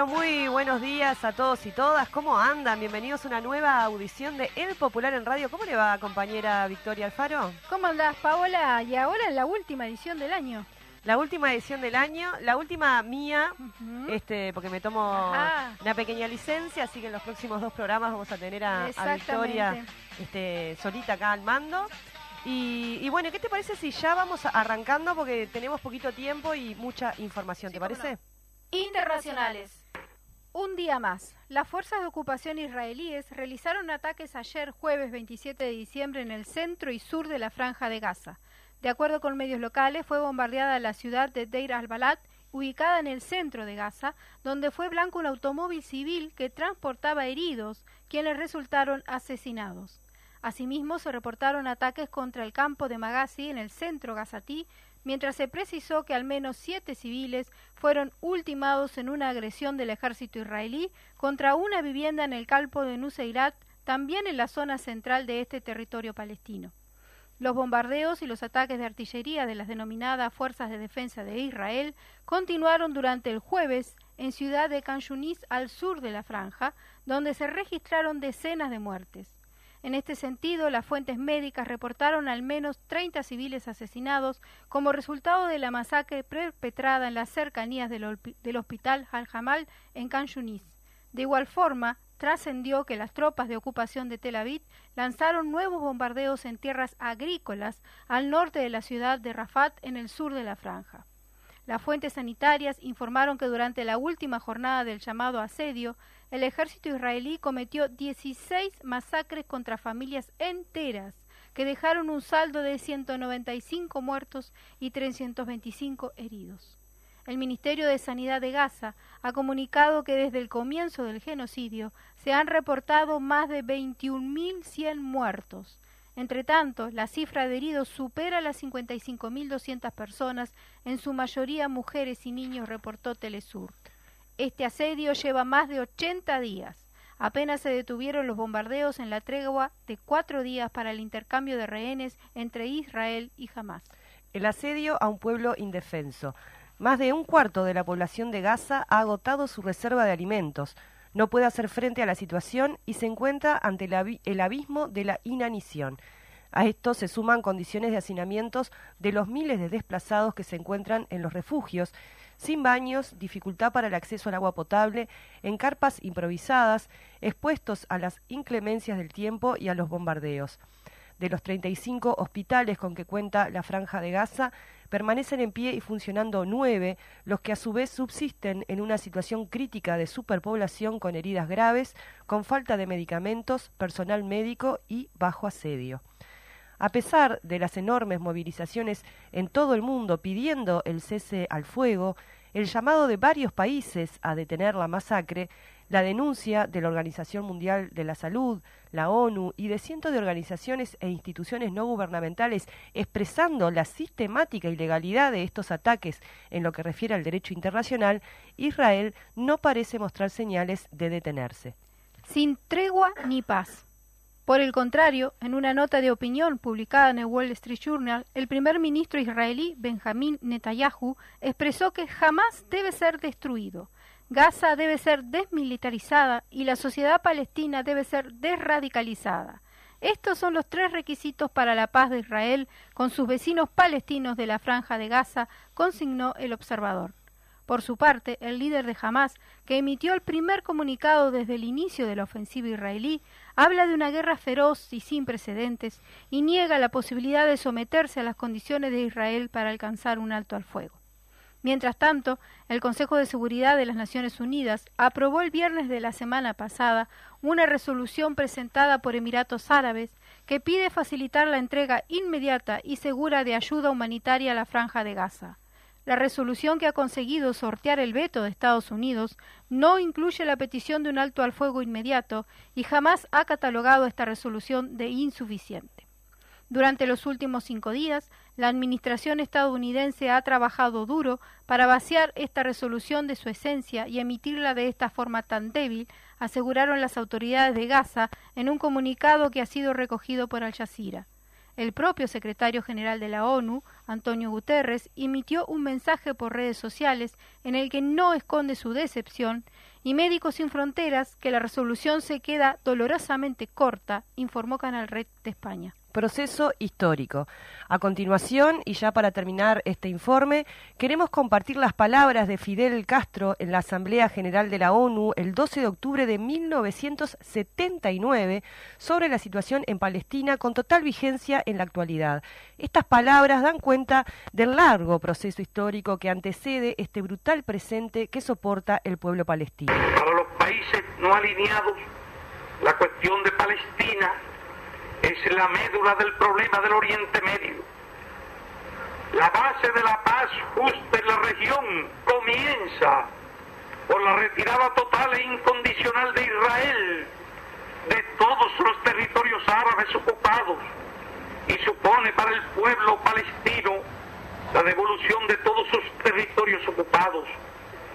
Muy, pero muy buenos días a todos y todas. ¿Cómo andan? Bienvenidos a una nueva audición de El Popular en Radio. ¿Cómo le va, compañera Victoria Alfaro? ¿Cómo andás, Paola? Y ahora en la última edición del año. La última edición del año, la última mía, este, porque me tomo Ajá. una pequeña licencia, así que en los próximos dos programas vamos a tener a, a Victoria este, solita acá al mando. Y, y bueno, ¿qué te parece si ya vamos arrancando? Porque tenemos poquito tiempo y mucha información, Sí, ¿te parece? Internacionales. Un día más. Las fuerzas de ocupación israelíes realizaron ataques ayer, jueves 27 de diciembre, en el centro y sur de la franja de Gaza. De acuerdo con medios locales, fue bombardeada la ciudad de Deir al-Balat, ubicada en el centro de Gaza, donde fue blanco un automóvil civil que transportaba heridos, quienes resultaron asesinados. Asimismo, se reportaron ataques contra el campo de Magazi en el centro gazatí, mientras se precisó que al menos siete civiles fueron ultimados en una agresión del ejército israelí contra una vivienda en el campo de Nuseirat, también en la zona central de este territorio palestino. Los bombardeos y los ataques de artillería de las denominadas Fuerzas de Defensa de Israel continuaron durante el jueves en ciudad de Yunis, al sur de la franja, donde se registraron decenas de muertes. En este sentido, las fuentes médicas reportaron al menos 30 civiles asesinados como resultado de la masacre perpetrada en las cercanías del, hospital Al-Jamal en Khan Yunis. De igual forma, trascendió que las tropas de ocupación de Tel Aviv lanzaron nuevos bombardeos en tierras agrícolas al norte de la ciudad de Rafat en el sur de la franja. Las fuentes sanitarias informaron que durante la última jornada del llamado asedio, el ejército israelí cometió 16 masacres contra familias enteras, que dejaron un saldo de 195 muertos y 325 heridos. El Ministerio de Sanidad de Gaza ha comunicado que desde el comienzo del genocidio se han reportado más de 21.100 muertos. Entre tanto, la cifra de heridos supera las 55.200 personas, en su mayoría mujeres y niños, reportó Telesur. Este asedio lleva más de 80 días. Apenas se detuvieron los bombardeos en la tregua de cuatro días para el intercambio de rehenes entre Israel y Hamas. El asedio a un pueblo indefenso. Más de un cuarto de la población de Gaza ha agotado su reserva de alimentos. No puede hacer frente a la situación y se encuentra ante el, abi- el abismo de la inanición. A esto se suman condiciones de hacinamientos de los miles de desplazados que se encuentran en los refugios, sin baños, dificultad para el acceso al agua potable, en carpas improvisadas, expuestos a las inclemencias del tiempo y a los bombardeos. De los 35 hospitales con que cuenta la Franja de Gaza, permanecen en pie y funcionando nueve, los que a su vez subsisten en una situación crítica de superpoblación con heridas graves, con falta de medicamentos, personal médico y bajo asedio. A pesar de las enormes movilizaciones en todo el mundo pidiendo el cese al fuego, el llamado de varios países a detener la masacre, la denuncia de la Organización Mundial de la Salud, la ONU y de cientos de organizaciones e instituciones no gubernamentales expresando la sistemática ilegalidad de estos ataques en lo que refiere al derecho internacional, Israel no parece mostrar señales de detenerse. sin tregua ni paz. Por el contrario, en una nota de opinión publicada en el Wall Street Journal, el primer ministro israelí Benjamín Netanyahu expresó que jamás debe ser destruido. Gaza debe ser desmilitarizada y la sociedad palestina debe ser desradicalizada. Estos son los tres requisitos para la paz de Israel con sus vecinos palestinos de la franja de Gaza, consignó el observador. Por su parte, el líder de Hamas, que emitió el primer comunicado desde el inicio de la ofensiva israelí, habla de una guerra feroz y sin precedentes y niega la posibilidad de someterse a las condiciones de Israel para alcanzar un alto al fuego. Mientras tanto, el Consejo de Seguridad de las Naciones Unidas aprobó el viernes de la semana pasada una resolución presentada por Emiratos Árabes que pide facilitar la entrega inmediata y segura de ayuda humanitaria a la franja de Gaza. La resolución que ha conseguido sortear el veto de Estados Unidos no incluye la petición de un alto al fuego inmediato y jamás ha catalogado esta resolución de insuficiente. Durante los últimos cinco días, la Administración estadounidense ha trabajado duro para vaciar esta resolución de su esencia y emitirla de esta forma tan débil, aseguraron las autoridades de Gaza en un comunicado que ha sido recogido por Al Jazeera. El propio secretario general de la ONU, Antonio Guterres, emitió un mensaje por redes sociales en el que no esconde su decepción y Médicos Sin Fronteras que la resolución se queda dolorosamente corta, informó Canal Red de España proceso histórico. A continuación, y ya para terminar este informe, queremos compartir las palabras de Fidel Castro en la Asamblea General de la ONU el 12 de octubre de 1979 sobre la situación en Palestina con total vigencia en la actualidad. Estas palabras dan cuenta del largo proceso histórico que antecede este brutal presente que soporta el pueblo palestino. Para los países no alineados, la cuestión de Palestina es la médula del problema del Oriente Medio. La base de la paz justa en la región comienza por la retirada total e incondicional de Israel de todos los territorios árabes ocupados y supone para el pueblo palestino la devolución de todos sus territorios ocupados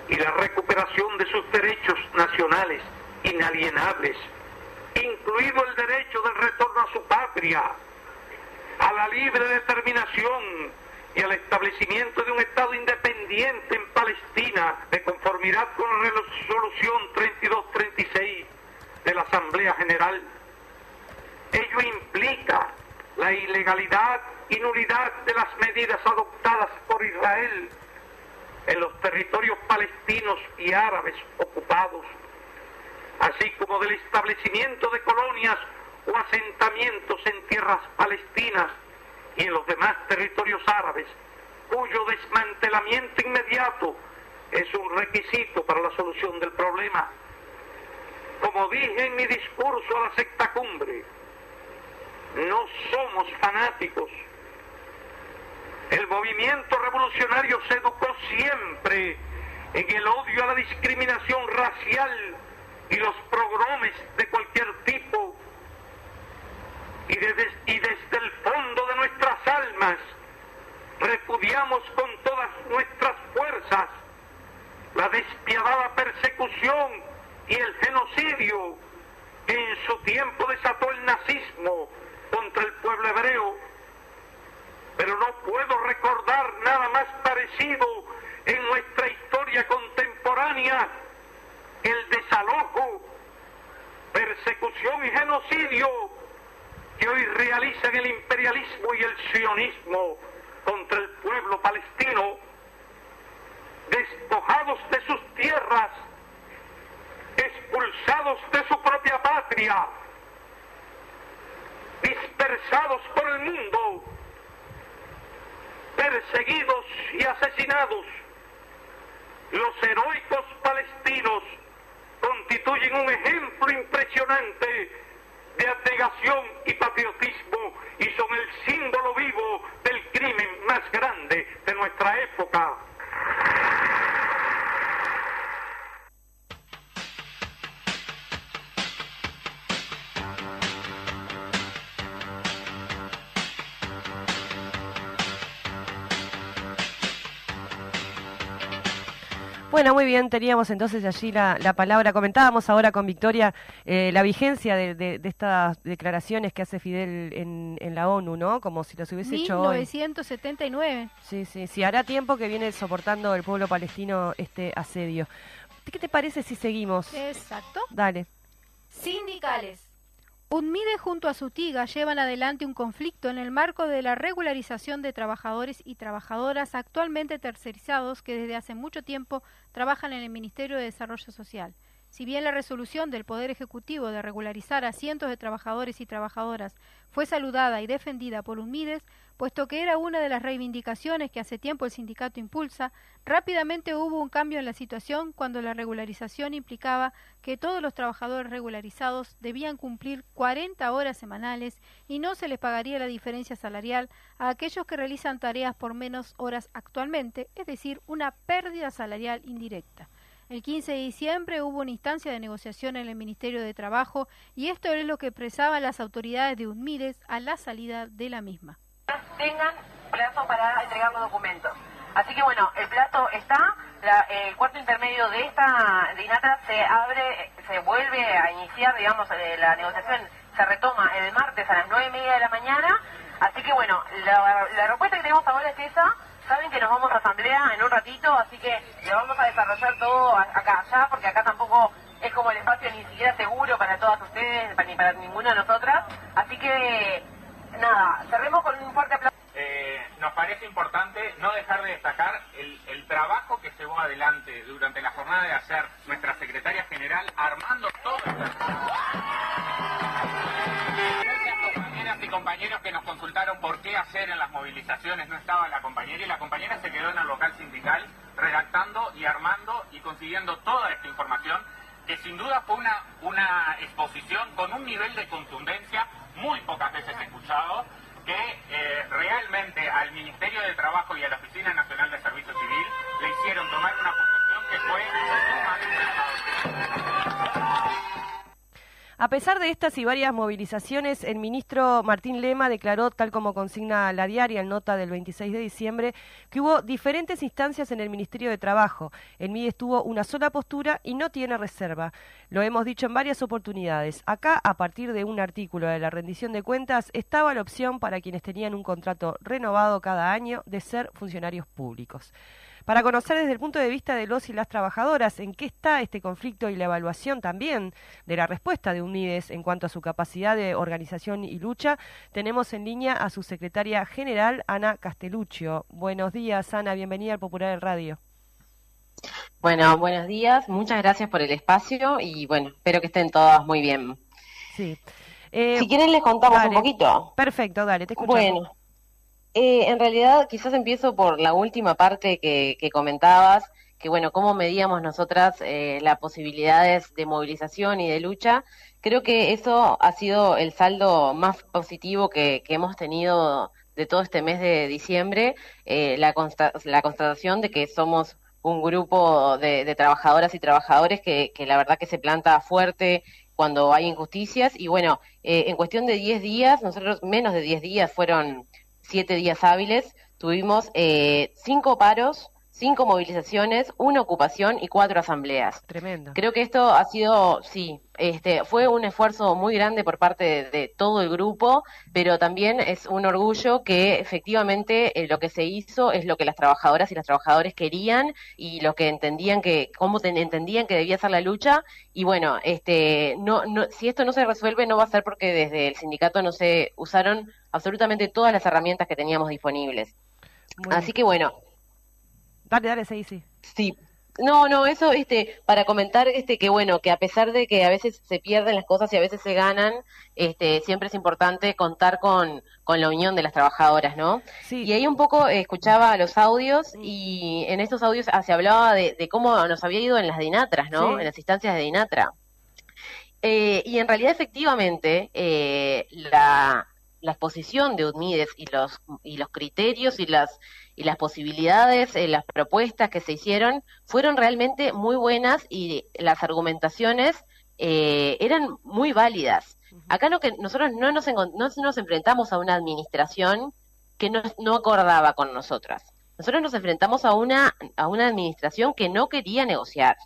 y la recuperación de sus derechos nacionales inalienables incluido el derecho del retorno a su patria, a la libre determinación y al establecimiento de un Estado independiente en Palestina de conformidad con la resolución 3236 de la Asamblea General. Ello implica la ilegalidad y nulidad de las medidas adoptadas por Israel en los territorios palestinos y árabes ocupados así como del establecimiento de colonias o asentamientos en tierras palestinas y en los demás territorios árabes, cuyo desmantelamiento inmediato es un requisito para la solución del problema. Como dije en mi discurso a la secta cumbre, no somos fanáticos. El movimiento revolucionario se educó siempre en el odio a la discriminación racial y los progromes de cualquier tipo y desde, y desde el fondo de nuestras almas repudiamos con todas nuestras fuerzas la despiadada persecución y el genocidio que en su tiempo desató el nazismo contra el pueblo hebreo. Pero no puedo recordar nada más parecido en nuestra historia contemporánea el desalojo, persecución y genocidio que hoy realizan el imperialismo y el sionismo contra el pueblo palestino, despojados de sus tierras, expulsados de su propia patria, dispersados por el mundo, perseguidos y asesinados, los heroicos palestinos constituyen un ejemplo impresionante de abnegación y patriotismo y son el símbolo vivo del crimen más grande de nuestra época. Bueno, muy bien, teníamos entonces allí la, palabra, comentábamos ahora con Victoria eh, la vigencia de, estas declaraciones que hace Fidel en, la ONU, ¿no? Como si los hubiese hecho hoy. 1979. Sí, sí, sí, hará tiempo que viene soportando el pueblo palestino este asedio. ¿Qué te parece si seguimos? Exacto. Dale. Sindicales. UNMIDE junto a Sutiga llevan adelante un conflicto en el marco de la regularización de trabajadores y trabajadoras actualmente tercerizados que desde hace mucho tiempo trabajan en el Ministerio de Desarrollo Social. Si bien la resolución del Poder Ejecutivo de regularizar a cientos de trabajadores y trabajadoras fue saludada y defendida por UNMIDES, puesto que era una de las reivindicaciones que hace tiempo el sindicato impulsa, rápidamente hubo un cambio en la situación cuando la regularización implicaba que todos los trabajadores regularizados debían cumplir 40 horas semanales y no se les pagaría la diferencia salarial a aquellos que realizan tareas por menos horas actualmente, es decir, una pérdida salarial indirecta. El 15 de diciembre hubo una instancia de negociación en el Ministerio de Trabajo y esto es lo que expresaban las autoridades de UNMIDES a la salida de la misma. Tengan plazo para entregar los documentos. Así que bueno, el plazo está, el cuarto intermedio de esta de INATRA se abre, se vuelve a iniciar, digamos, eh, la negociación se retoma el martes a las nueve y media de la mañana. Así que bueno, la, la respuesta que tenemos ahora es esa. Saben que nos vamos a asamblea en un ratito, así que lo vamos a desarrollar todo acá allá, porque acá tampoco es como el espacio ni siquiera seguro para todas ustedes, ni para ninguna de nosotras. Así que, nada, cerremos con un fuerte aplauso. Eh, nos parece importante no dejar de destacar el, trabajo que llevó adelante durante la jornada de ayer nuestra secretaria general armando todo y compañeros que nos consultaron por qué hacer en las movilizaciones no estaba la compañera y la compañera se quedó en el local sindical redactando y armando y consiguiendo toda esta información que sin duda fue una, una exposición con un nivel de contundencia muy pocas veces escuchado que eh, realmente al Ministerio de Trabajo y a la Oficina Nacional de Servicio Civil le hicieron tomar una posición que fue A pesar de estas y varias movilizaciones, el ministro Martín Lema declaró, tal como consigna la diaria en nota del 26 de diciembre, que hubo diferentes instancias en el Ministerio de Trabajo. El MIDES tuvo una sola postura y no tiene reserva. Lo hemos dicho en varias oportunidades. Acá, a partir de un artículo de la rendición de cuentas, estaba la opción para quienes tenían un contrato renovado cada año de ser funcionarios públicos para conocer desde el punto de vista de los y las trabajadoras en qué está este conflicto y la evaluación también de la respuesta de UNIDES en cuanto a su capacidad de organización y lucha, tenemos en línea a su secretaria general, Ana Casteluccio. Buenos días, Ana, bienvenida al Popular Radio. Bueno, buenos días, muchas gracias por el espacio y bueno, espero que estén todas muy bien. Sí. Eh, si quieren les contamos un poquito. Perfecto, dale, te escucho. Bueno, eh, en realidad, quizás empiezo por la última parte que, comentabas, que bueno, cómo medíamos nosotras eh, las posibilidades de movilización y de lucha. Creo que eso ha sido el saldo más positivo que, hemos tenido de todo este mes de diciembre, eh, la, la constatación de que somos un grupo de, trabajadoras y trabajadores que, que, la verdad que se planta fuerte cuando hay injusticias y bueno, en cuestión de 10 días, nosotros menos de 10 días fueron siete días hábiles, tuvimos eh, cinco paros, cinco movilizaciones, una ocupación y cuatro asambleas. Tremendo. Creo que esto ha sido, sí, este, fue un esfuerzo muy grande por parte de, todo el grupo, pero también es un orgullo que efectivamente eh, lo que se hizo es lo que las trabajadoras y los trabajadores querían y lo que entendían que, cómo entendían que debía ser la lucha. Y bueno, este, no, no, si esto no se resuelve, no va a ser porque desde el sindicato no se usaron absolutamente todas las herramientas que teníamos disponibles. Así que bueno, Dale, dale, sí, sí. Sí. No, no, eso, este, para comentar, este, que bueno, que a pesar de que a veces se pierden las cosas y a veces se ganan, este, siempre es importante contar con, con la unión de las trabajadoras, ¿no? Sí. Y ahí un poco escuchaba los audios y en estos audios se hablaba de, cómo nos había ido en las dinatras, ¿no? En las instancias de dinatra. Eh, y en realidad, efectivamente, eh, la, la exposición de UNMIDES y los, y los criterios y las y las posibilidades, eh, las propuestas que se hicieron fueron realmente muy buenas y las argumentaciones eh, eran muy válidas. Acá lo que nosotros no nos, no nos enfrentamos a una administración que no, no acordaba con nosotras. Nosotros nos enfrentamos a una, a una administración que no quería negociar,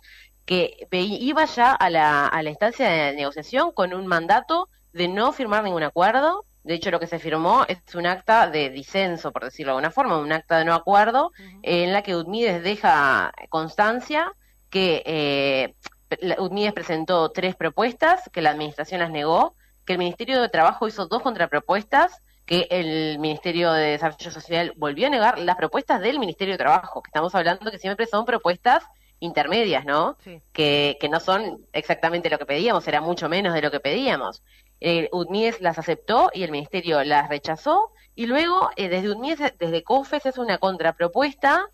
que iba ya a la, a la instancia de negociación con un mandato de no firmar ningún acuerdo, de hecho, lo que se firmó es un acta de disenso, por decirlo de alguna forma, un acta de no acuerdo, en la que UDMIDES deja constancia que eh, UDMIDES presentó tres propuestas, que la Administración las negó, que el Ministerio de Trabajo hizo dos contrapropuestas, que el Ministerio de Desarrollo Social volvió a negar las propuestas del Ministerio de Trabajo, que estamos hablando que siempre son propuestas intermedias, ¿no? Que, que no son exactamente lo que pedíamos, era mucho menos de lo que pedíamos. UNMIDES las aceptó y el Ministerio las rechazó, y luego eh, desde UNMIDES, desde COFES es una contrapropuesta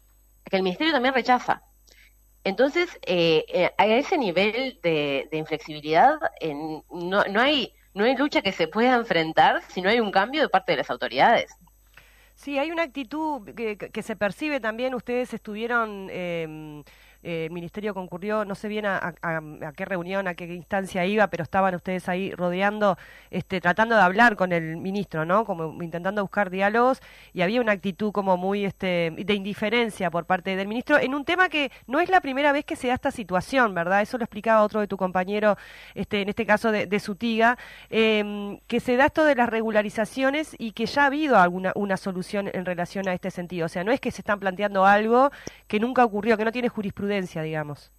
que el Ministerio también rechaza. Entonces, eh, eh, a ese nivel de, inflexibilidad no, no, hay, no hay lucha que se pueda enfrentar si no hay un cambio de parte de las autoridades. Sí, hay una actitud que, se percibe también. Ustedes estuvieron eh, el ministerio concurrió, no sé bien a, qué reunión, a qué instancia iba, pero estaban ustedes ahí rodeando, este, tratando de hablar con el ministro, ¿no? Como intentando buscar diálogos y había una actitud como muy este, de indiferencia por parte del ministro en un tema que no es la primera vez que se da esta situación, ¿verdad? Eso lo explicaba otro de tu compañero, este, en este caso de, de Sutiga, em, que se da esto de las regularizaciones y que ya ha habido alguna una solución en relación a este sentido. O sea, no es que se están planteando algo que nunca ocurrió, que no tiene jurisprudencia digamos.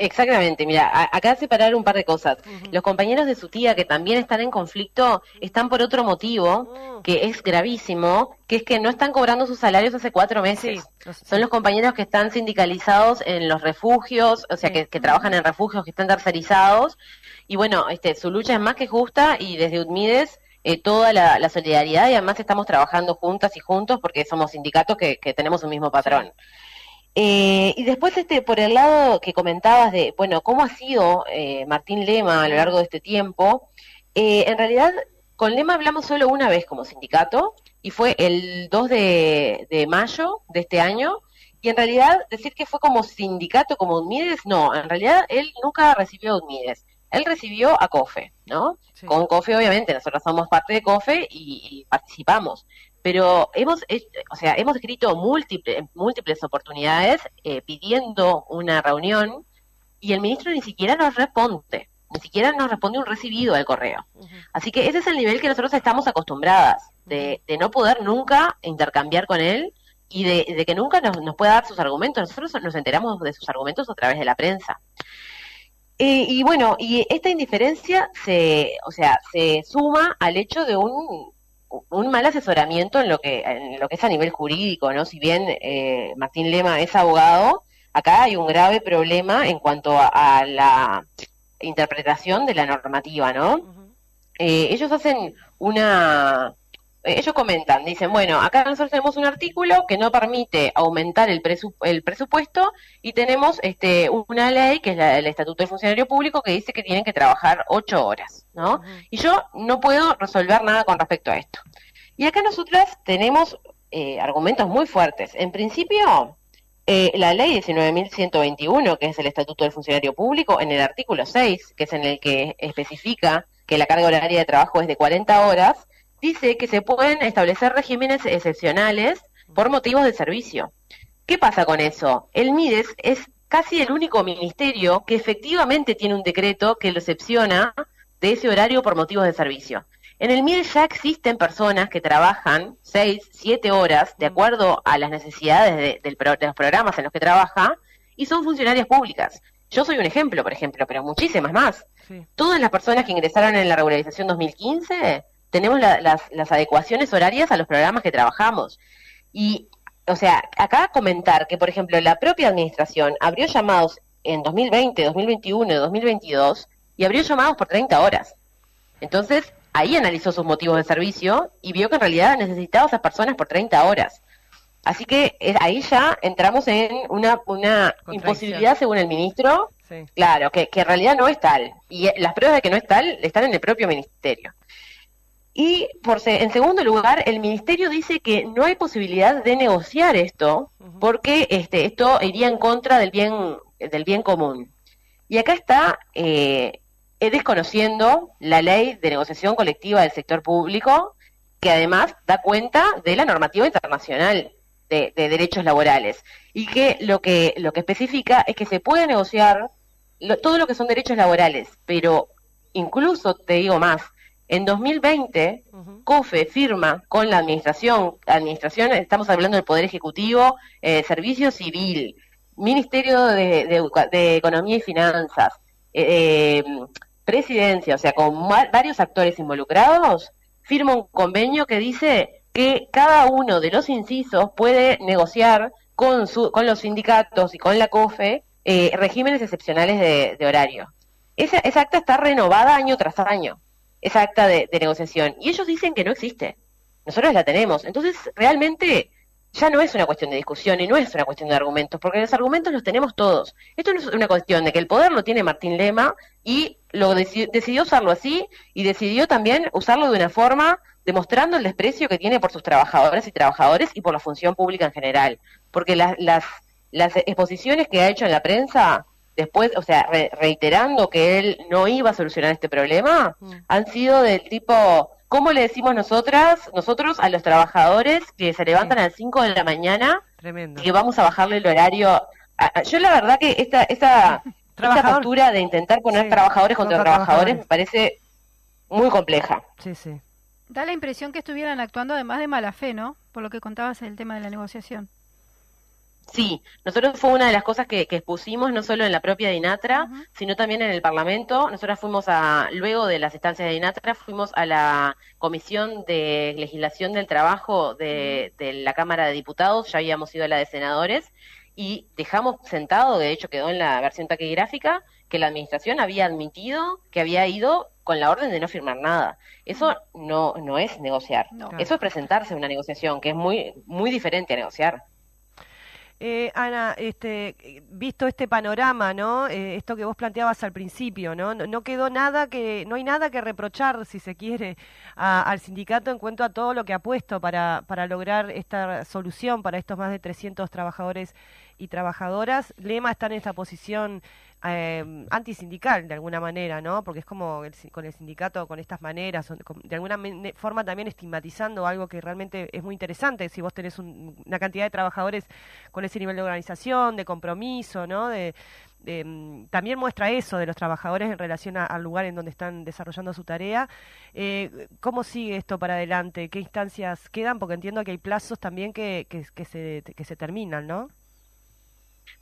Exactamente, mira, acá separar un par de cosas. Los compañeros de su tía que también están en conflicto están por otro motivo mm. que es gravísimo, que es que no están cobrando sus salarios hace cuatro meses. Son los compañeros que están sindicalizados en los refugios, o sea, que, trabajan en refugios, que están tercerizados. Y bueno, este, su lucha es más que justa y desde UDMIDES eh, toda la, solidaridad y además estamos trabajando juntas y juntos porque somos sindicatos que, que tenemos un mismo patrón. Eh, y después, este, por el lado que comentabas de, bueno, cómo ha sido eh, Martín Lema a lo largo de este tiempo, eh, en realidad con Lema hablamos solo una vez como sindicato y fue el 2 de, mayo de este año. Y en realidad decir que fue como sindicato, como UNMIDES, no, en realidad él nunca recibió UNMIDES. Él recibió a COFE, ¿no? Con COFE, obviamente, nosotros somos parte de COFE y participamos pero hemos, o sea, hemos escrito múltiples, múltiples oportunidades eh, pidiendo una reunión y el ministro ni siquiera nos responde, ni siquiera nos responde un recibido al correo. Así que ese es el nivel que nosotros estamos acostumbradas, de, no poder nunca intercambiar con él y de, que nunca nos, nos, pueda dar sus argumentos. Nosotros nos enteramos de sus argumentos a través de la prensa. Eh, y bueno, y esta indiferencia se, o sea, se suma al hecho de un un mal asesoramiento en lo que en lo que es a nivel jurídico, ¿no? Si bien eh, Martín Lema es abogado, acá hay un grave problema en cuanto a, la interpretación de la normativa, ¿no? Eh, ellos hacen una ellos comentan, dicen, bueno, acá nosotros tenemos un artículo que no permite aumentar el, el presupuesto y tenemos este, una ley, que es el Estatuto del Funcionario Público, que dice que tienen que trabajar ocho horas, ¿no? Y yo no puedo resolver nada con respecto a esto. Y acá nosotras tenemos eh, argumentos muy fuertes. En principio, eh, la ley 19.121, que es el Estatuto del Funcionario Público, en el artículo 6, que es en el que especifica que la carga horaria de trabajo es de 40 horas, dice que se pueden establecer regímenes excepcionales por motivos de servicio. ¿Qué pasa con eso? El MIDES es casi el único ministerio que efectivamente tiene un decreto que lo excepciona de ese horario por motivos de servicio. En el MIDES ya existen personas que trabajan seis, siete horas de acuerdo a las necesidades de, los programas en los que trabaja y son funcionarias públicas. Yo soy un ejemplo, por ejemplo, pero muchísimas más. Todas las personas que ingresaron en la regularización 2015 tenemos las, las adecuaciones horarias a los programas que trabajamos. Y, o sea, acá comentar que, por ejemplo, la propia administración abrió llamados en 2020, 2021 y 2022 y abrió llamados por 30 horas. Entonces, ahí analizó sus motivos de servicio y vio que en realidad necesitaba a esas personas por 30 horas. Así que eh, ahí ya entramos en una, una imposibilidad según el ministro, claro, que, que en realidad no es tal. Y las pruebas de que no es tal están en el propio ministerio. Y por en segundo lugar, el ministerio dice que no hay posibilidad de negociar esto porque este, esto iría en contra del bien, del bien común. Y acá está eh, desconociendo la ley de negociación colectiva del sector público, que además da cuenta de la normativa internacional de, derechos laborales y que lo que lo que especifica es que se puede negociar todo lo que son derechos laborales, pero incluso te digo más, en 2020, COFE firma con la administración, administración, estamos hablando del Poder Ejecutivo, eh, Servicio Civil, Ministerio de, Economía y Finanzas, eh, eh, Presidencia, o sea, con varios actores involucrados, firma un convenio que dice que cada uno de los incisos puede negociar con, su, con los sindicatos y con la COFE eh, regímenes excepcionales de, horario. Esa, esa, acta está renovada año tras año, esa acta de, negociación, y ellos dicen que no existe. Nosotros la tenemos. Entonces, realmente ya no es una cuestión de discusión y no es una cuestión de argumentos, porque los argumentos los tenemos todos. Esto no es una cuestión de que el poder lo tiene Martín Lema y lo decidió usarlo así y decidió también usarlo de una forma demostrando el desprecio que tiene por sus trabajadoras y trabajadores y por la función pública en general. Porque las, las, las exposiciones que ha hecho en la prensa después, o sea, reiterando que él no iba a solucionar este problema, mm. han sido del tipo ¿Cómo le decimos nosotras, nosotros a los trabajadores que se levantan a las 5 de la mañana Tremendo. que vamos a bajarle el horario? Yo la verdad que esta, esta, esta postura de intentar poner trabajadores contra, trabajadores me parece muy compleja. Sí, sí. Da la impresión que estuvieran actuando además de mala fe, ¿no? Por lo que contabas en el tema de la negociación. Sí, nosotros fue una de las cosas que, expusimos no solo en la propia DINATRA, sino también en el Parlamento. Nosotros fuimos a, luego de las estancias de DINATRA, fuimos a la Comisión de Legislación del Trabajo de, la Cámara de Diputados, ya habíamos ido a la de Senadores, y dejamos sentado, de hecho quedó en la versión taquigráfica, que la Administración había admitido que había ido con la orden de no firmar nada. Eso no, no es negociar, eso es presentarse a una negociación, que es muy, muy diferente a negociar. Eh, Ana, este, visto este panorama, ¿no? Eh, esto que vos planteabas al principio, ¿no? ¿no? quedó nada que, no hay nada que reprochar, si se quiere, al sindicato en cuanto a todo lo que ha puesto para, para lograr esta solución para estos más de 300 trabajadores y trabajadoras. Lema está en esta posición eh, antisindical de alguna manera, ¿no? Porque es como con el sindicato con estas maneras, de alguna forma también estigmatizando algo que realmente es muy interesante. Si vos tenés una cantidad de trabajadores con ese nivel de organización, de compromiso, ¿no? De, mm, también muestra eso de los trabajadores en relación al lugar en donde están desarrollando su tarea. Eh, ¿Cómo sigue esto para adelante? ¿Qué instancias quedan? Porque entiendo que hay plazos también que, que, que se, que se terminan, ¿no?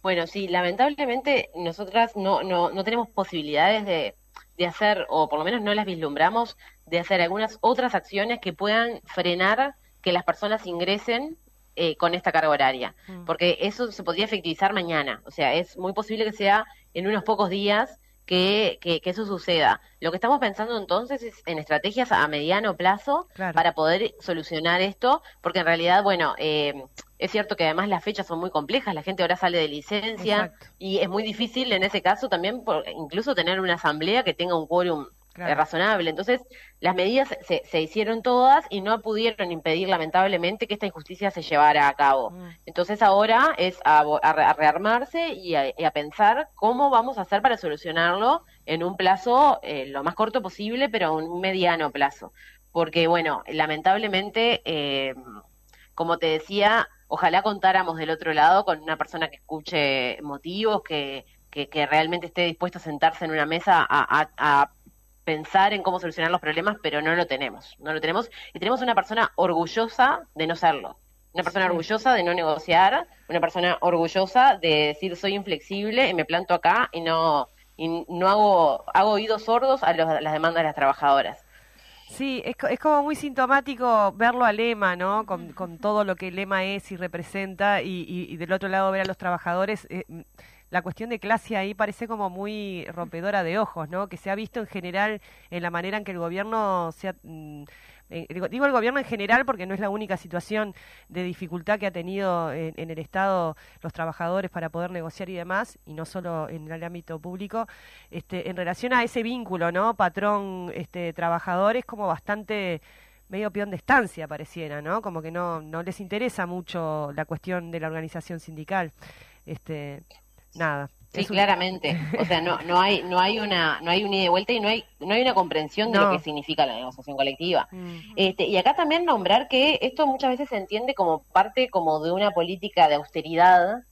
Bueno, sí, lamentablemente nosotras no, no, no tenemos posibilidades de, de hacer, o por lo menos no las vislumbramos, de hacer algunas otras acciones que puedan frenar que las personas ingresen eh, con esta carga horaria, mm. porque eso se podría efectivizar mañana, o sea, es muy posible que sea en unos pocos días que, que, eso suceda. Lo que estamos pensando entonces es en estrategias a mediano plazo para poder solucionar esto, porque en realidad, bueno, eh, es cierto que además las fechas son muy complejas, la gente ahora sale de licencia y es muy difícil en ese caso también por, incluso tener una asamblea que tenga un quórum razonable. Entonces, las medidas se, se, hicieron todas y no pudieron impedir, lamentablemente, que esta injusticia se llevara a cabo. Mm. Entonces, ahora es a, rearmarse y a, pensar cómo vamos a hacer para solucionarlo en un plazo eh, lo más corto posible, pero en un mediano plazo. Porque, bueno, lamentablemente, eh, como te decía, ojalá contáramos del otro lado con una persona que escuche motivos, que, que, realmente esté dispuesto a sentarse en una mesa a, a pensar en cómo solucionar los problemas, pero no lo tenemos, no lo tenemos y tenemos una persona orgullosa de no serlo, una persona orgullosa de no negociar, una persona orgullosa de decir soy inflexible y me planto acá y no y no hago hago oídos sordos a, las demandas de las trabajadoras. Sí, es, es, como muy sintomático verlo a Lema, ¿no? Con, con todo lo que Lema es y representa, y, y, del otro lado ver a los trabajadores. Eh, la cuestión de clase ahí parece como muy rompedora de ojos, ¿no? Que se ha visto en general en la manera en que el gobierno se ha, mm, eh, digo, el gobierno en general porque no es la única situación de dificultad que ha tenido en, el Estado los trabajadores para poder negociar y demás, y no solo en el ámbito público, este, en relación a ese vínculo, ¿no? Patrón, este, trabajador, es como bastante medio peón de estancia pareciera, ¿no? Como que no, no les interesa mucho la cuestión de la organización sindical. Este, nada. Sí, claramente. O sea, no, no hay, no hay una, no hay un ida y vuelta y no hay, no hay una comprensión de lo que significa la negociación colectiva. Mm. Este, y acá también nombrar que esto muchas veces se entiende como parte como de una política de austeridad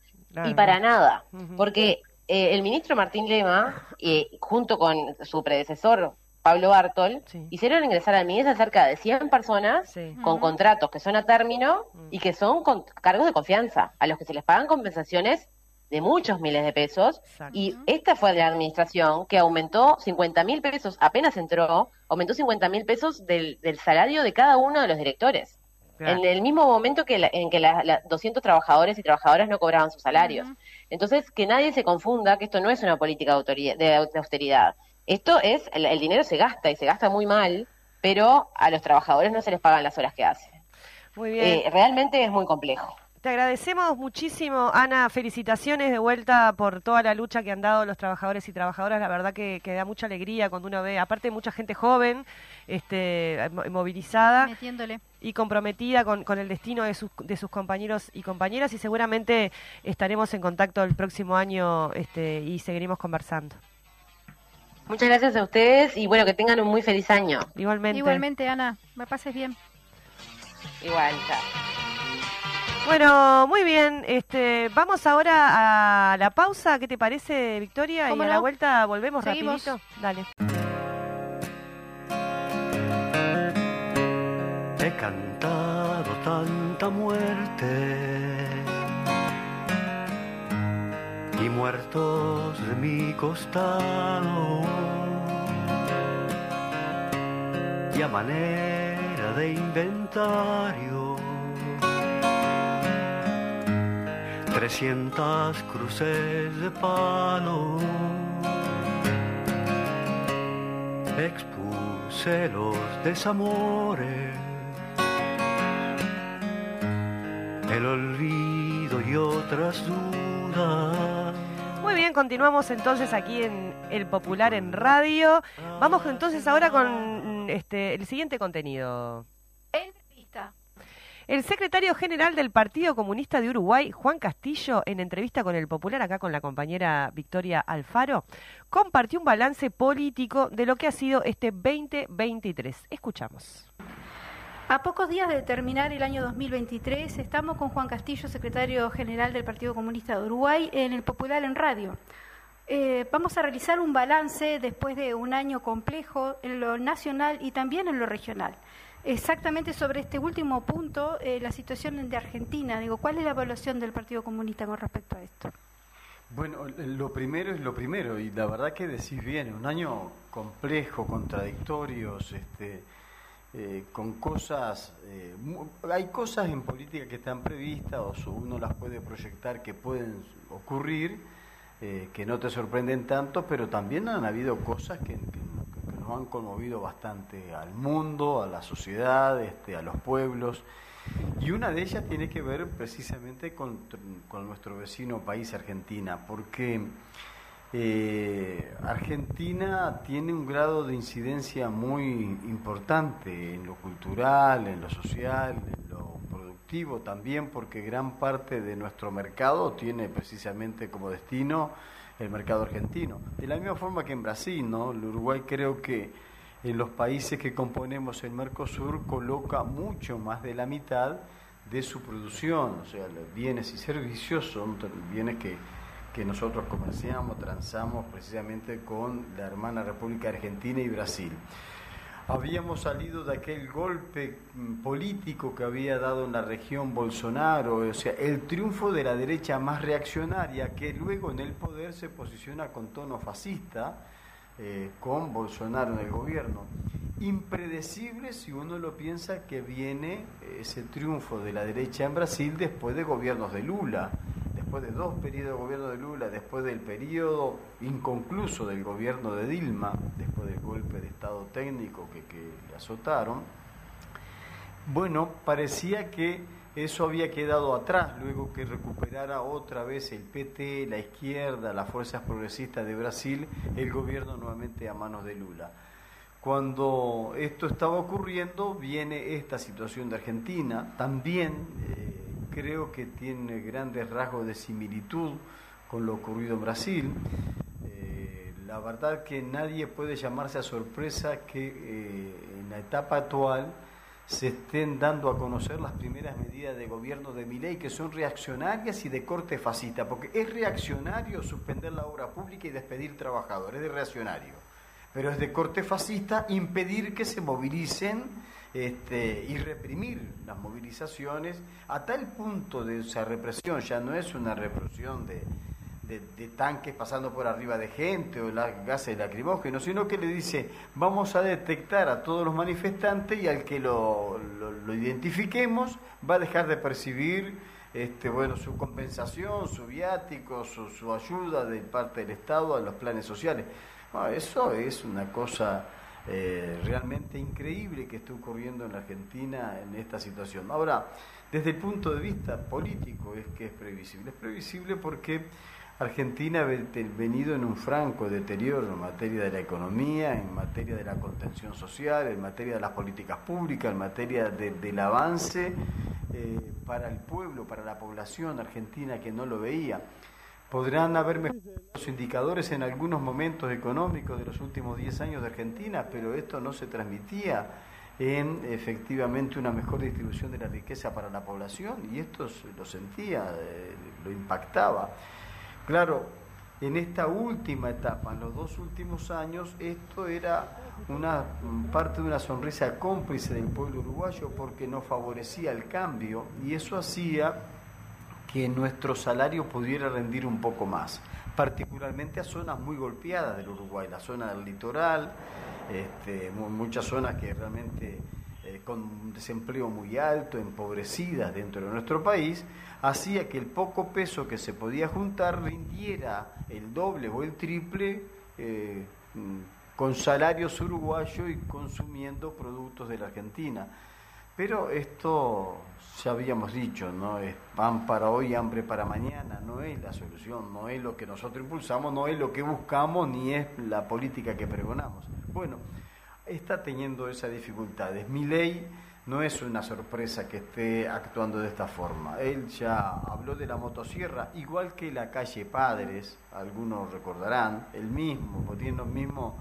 y para nada, porque eh, el ministro Martín Lema, eh, junto con su predecesor Pablo Bartol, hicieron ingresar al MIDES a cerca de 100 personas con contratos que son a término mm. y que son con cargos de confianza, a los que se les pagan compensaciones de muchos miles de pesos. Y esta fue la administración que aumentó 50 mil pesos, apenas entró, aumentó 50 mil pesos del, del, salario de cada uno de los directores. Claro. En el mismo momento que la- en que la- la- 200 trabajadores y trabajadoras no cobraban sus salarios. Entonces, que nadie se confunda que esto no es una política de, de au- de austeridad. Esto es, el, el dinero se gasta y se gasta muy mal, pero a los trabajadores no se les pagan las horas que hacen. Muy bien. Eh, realmente es muy complejo. Te agradecemos muchísimo, Ana. Felicitaciones de vuelta por toda la lucha que han dado los trabajadores y trabajadoras. La verdad que, que da mucha alegría cuando uno ve, aparte mucha gente joven, este, mo- movilizada Metiéndole. y comprometida con, con el destino de sus, de sus compañeros y compañeras. Y seguramente estaremos en contacto el próximo año este, y seguiremos conversando. Muchas gracias a ustedes y bueno, que tengan un muy feliz año. Igualmente. Igualmente, Ana, me pases bien. Igual, chao. Bueno, muy bien. Este, vamos ahora a la pausa. ¿Qué te parece, Victoria? Y ¿Cómo a la vuelta volvemos Seguimos. rapidito. Dale. He cantado tanta muerte y muertos de mi costado y a manera de inventario trescientas cruces de palo expuse los desamores el olvido y otras dudas Muy bien, continuamos entonces aquí en El Popular en Radio. Vamos entonces ahora con este, el siguiente contenido. Entrevista. El secretario general del Partido Comunista de Uruguay, Juan Castillo, en entrevista con El Popular, acá con la compañera Victoria Alfaro, compartió un balance político de lo que ha sido este 2023. Escuchamos. A pocos días de terminar el año 2023, estamos con Juan Castillo, secretario general del Partido Comunista de Uruguay, en el Popular en Radio. Eh, vamos a realizar un balance después de un año complejo en lo nacional y también en lo regional. Exactamente sobre este último punto, eh, la situación de Argentina. Digo, ¿cuál es la evaluación del Partido Comunista con respecto a esto? Bueno, lo primero es lo primero, y la verdad que decís bien, un año complejo, contradictorios, este, eh, con cosas, eh, hay cosas en política que están previstas, o uno las puede proyectar que pueden ocurrir, eh, que no te sorprenden tanto, pero también han habido cosas que- que nos han conmovido bastante al mundo, a la sociedad, este, a los pueblos. Y una de ellas tiene que ver precisamente con, nuestro vecino país, Argentina, porque eh, Argentina tiene un grado de incidencia muy importante en lo cultural, en lo social, en lo productivo también, porque gran parte de nuestro mercado tiene precisamente como destino el mercado argentino. De la misma forma que en Brasil, ¿no? El Uruguay creo que en los países que componemos el Mercosur coloca mucho más de la mitad de su producción, o sea, los bienes y servicios son bienes que, que nosotros comerciamos, transamos precisamente con la hermana República Argentina y Brasil. Habíamos salido de aquel golpe mm, político que había dado en la región Bolsonaro, o sea, el triunfo de la derecha más reaccionaria que luego en el poder se posiciona con tono fascista, eh, con Bolsonaro en el gobierno. Impredecible si uno lo piensa que viene eh, ese triunfo de la derecha en Brasil después de gobiernos de Lula, después de dos periodos de gobierno de Lula, después del periodo inconcluso del gobierno de Dilma, después del golpe de Estado técnico que, que le azotaron. Bueno, parecía que eso había quedado atrás, luego que recuperara otra vez el PT, la izquierda, las fuerzas progresistas de Brasil, el gobierno nuevamente a manos de Lula. Cuando esto estaba ocurriendo, viene esta situación de Argentina, también eh, creo que tiene grandes rasgos de similitud con lo ocurrido en Brasil. Eh, la verdad que nadie puede llamarse a sorpresa que eh, en la etapa actual se estén dando a conocer las primeras medidas de gobierno de Milei que son reaccionarias y de corte fascista, porque es reaccionario suspender la obra pública y despedir trabajadores, es de reaccionario, pero es de corte fascista impedir que se movilicen este, y reprimir las movilizaciones a tal punto de esa represión, ya no es una represión de, de, tanques pasando por arriba de gente o la, gases lacrimógenos, sino que le dice, vamos a detectar a todos los manifestantes y al que lo, lo, identifiquemos, va a dejar de percibir este, bueno, su compensación, su viático, su, su ayuda de parte del Estado a los planes sociales. Bueno, eso es una cosa eh, realmente increíble que está ocurriendo en la Argentina en esta situación. Ahora, desde el punto de vista político es que es previsible. Es previsible porque Argentina ha venido en un franco deterioro en materia de la economía, en materia de la contención social, en materia de las políticas públicas, en materia del avance eh, para el pueblo, para la población argentina que no lo veía. Podrán haber mejorado los indicadores en algunos momentos económicos de los últimos 10 años de Argentina, pero esto no se transmitía en efectivamente una mejor distribución de la riqueza para la población y esto lo sentía, eh, lo impactaba. Claro, en esta última etapa, en los dos últimos años, esto era una parte de una sonrisa cómplice del pueblo uruguayo porque no favorecía el cambio y eso hacía que nuestro salario pudiera rendir un poco más, particularmente a zonas muy golpeadas del Uruguay, la zona del litoral, este, muchas zonas que realmente eh, con un desempleo muy alto, empobrecidas dentro de nuestro país, hacía que el poco peso que se podía juntar rindiera el doble o el triple eh, mm, con salarios uruguayos y consumiendo productos de la Argentina. Pero esto ya habíamos dicho, no es pan para hoy, hambre para mañana, no es la solución, no es lo que nosotros impulsamos, no es lo que buscamos, ni es la política que pregonamos. Bueno, está teniendo esas dificultades. Mi ley no es una sorpresa que esté actuando de esta forma. Él ya habló de la motosierra, igual que la calle Padres, algunos recordarán, el mismo, tiene lo mismo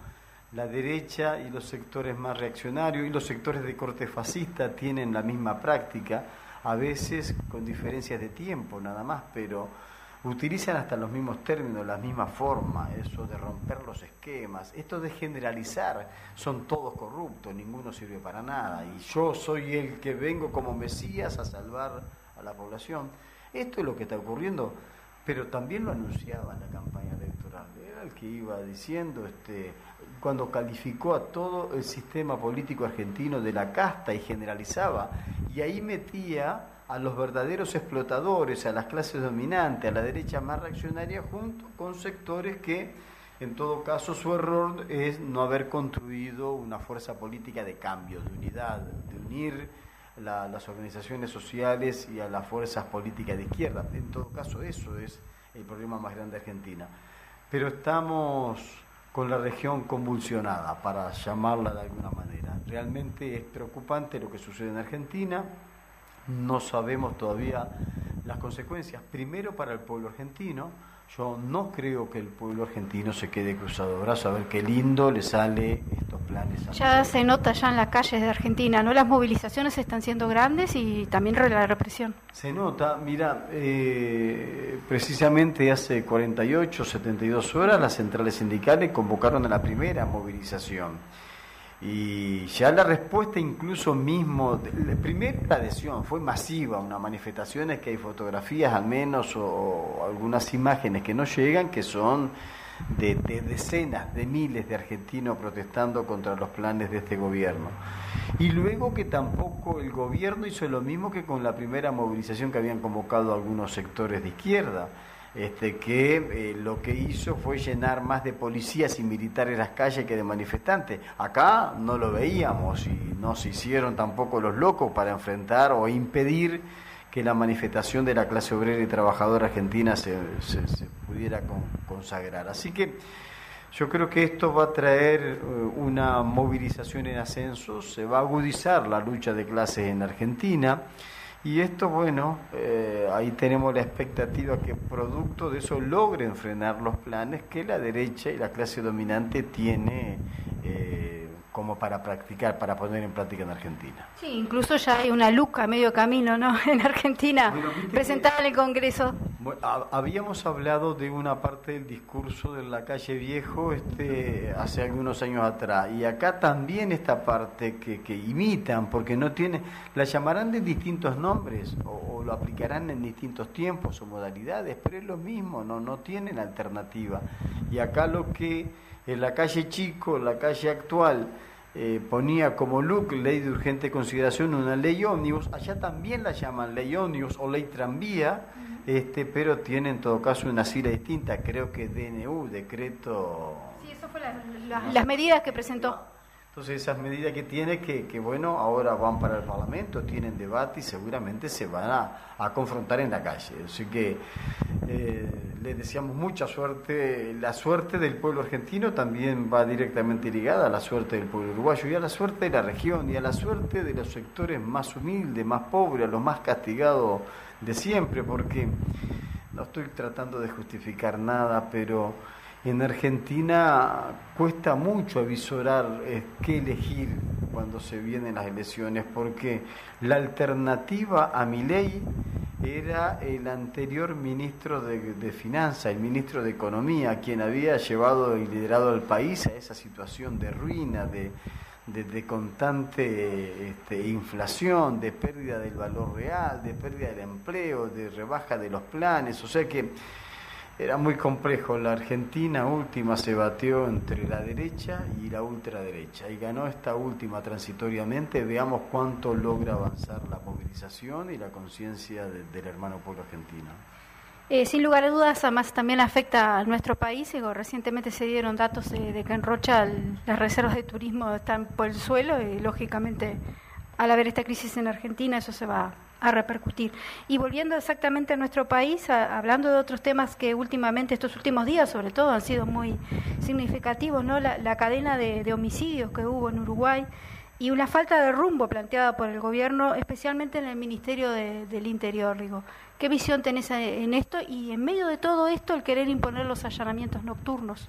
la derecha y los sectores más reaccionarios y los sectores de corte fascista tienen la misma práctica, a veces con diferencias de tiempo nada más, pero utilizan hasta los mismos términos, la misma forma, eso de romper los esquemas, esto de generalizar, son todos corruptos, ninguno sirve para nada, y yo soy el que vengo como Mesías a salvar a la población. Esto es lo que está ocurriendo, pero también lo anunciaba en la campaña electoral, era el que iba diciendo, este, cuando calificó a todo el sistema político argentino de la casta y generalizaba, y ahí metía a los verdaderos explotadores, a las clases dominantes, a la derecha más reaccionaria, junto con sectores que, en todo caso, su error es no haber construido una fuerza política de cambio, de unidad, de unir las organizaciones sociales y a las fuerzas políticas de izquierda. En todo caso, eso es el problema más grande de Argentina. Pero estamos con la región convulsionada, para llamarla de alguna manera. Realmente es preocupante lo que sucede en Argentina no sabemos todavía las consecuencias. Primero para el pueblo argentino, yo no creo que el pueblo argentino se quede cruzado de brazos a ver qué lindo le sale estos planes. Ya se nota ya en las calles de Argentina, ¿no? Las movilizaciones están siendo grandes y también la represión. Se nota, mira, eh, precisamente hace 48, 72 horas las centrales sindicales convocaron a la primera movilización. Y ya la respuesta incluso mismo, la primera adhesión fue masiva, unas manifestaciones que hay fotografías al menos o, algunas imágenes que no llegan, que son de, decenas de miles de argentinos protestando contra los planes de este gobierno. Y luego que tampoco el gobierno hizo lo mismo que con la primera movilización que habían convocado algunos sectores de izquierda este, que eh, lo que hizo fue llenar más de policías y militares las calles que de manifestantes. Acá no lo veíamos y no se hicieron tampoco los locos para enfrentar o impedir que la manifestación de la clase obrera y trabajadora argentina se, pudiera consagrar. Así que yo creo que esto va a traer eh, una movilización en ascenso, se va a agudizar la lucha de clases en Argentina. Y esto, bueno, eh, ahí tenemos la expectativa que producto de eso logren frenar los planes que la derecha y la clase dominante tiene eh, como para practicar, para poner en práctica en Argentina. Sí, incluso ya hay una luca medio camino, ¿no? En Argentina, presentada en el Congreso. habíamos hablado de una parte del discurso de la calle Viejo este, hace algunos años atrás, y acá también esta parte que, que imitan, porque no tiene, la llamarán de distintos nombres o, o, lo aplicarán en distintos tiempos o modalidades, pero es lo mismo, no, no tienen alternativa. Y acá lo que en la calle Chico, la calle actual, eh, ponía como look ley de urgente consideración una ley ómnibus, allá también la llaman ley ómnibus o ley tranvía, este, pero tiene en todo caso una sigla distinta, creo que DNU, decreto... Sí, eso fue las medidas que presentó. Entonces esas medidas que tiene, que, que, bueno, ahora van para el Parlamento, tienen debate y seguramente se van a, confrontar en la calle. Así que eh, le deseamos mucha suerte. La suerte del pueblo argentino también va directamente ligada a la suerte del pueblo uruguayo y a la suerte de la región y a la suerte de los sectores más humildes, más pobres, a los más castigados de siempre, porque no estoy tratando de justificar nada, pero en Argentina cuesta mucho avisorar qué elegir cuando se vienen las elecciones, porque la alternativa a mi ley era el anterior ministro de, de Finanzas, el ministro de Economía, quien había llevado y liderado al país a esa situación de ruina, de, de, constante este, inflación, de pérdida del valor real, de pérdida del empleo, de rebaja de los planes, o sea que era muy complejo. La Argentina última se batió entre la derecha y la ultraderecha y ganó esta última transitoriamente. Veamos cuánto logra avanzar la movilización y la conciencia del hermano pueblo argentino. Eh, sin lugar a dudas, además también afecta a nuestro país. Digo, recientemente se dieron datos de que en Rocha las reservas de turismo están por el suelo y lógicamente al haber esta crisis en Argentina eso se va a repercutir. Y volviendo exactamente a nuestro país, hablando de otros temas que últimamente, estos últimos días sobre todo, han sido muy significativos, ¿no? La, cadena de, homicidios que hubo en Uruguay y una falta de rumbo planteada por el gobierno, especialmente en el Ministerio del Interior, digo. ¿Qué visión tenés en esto y en medio de todo esto el querer imponer los allanamientos nocturnos?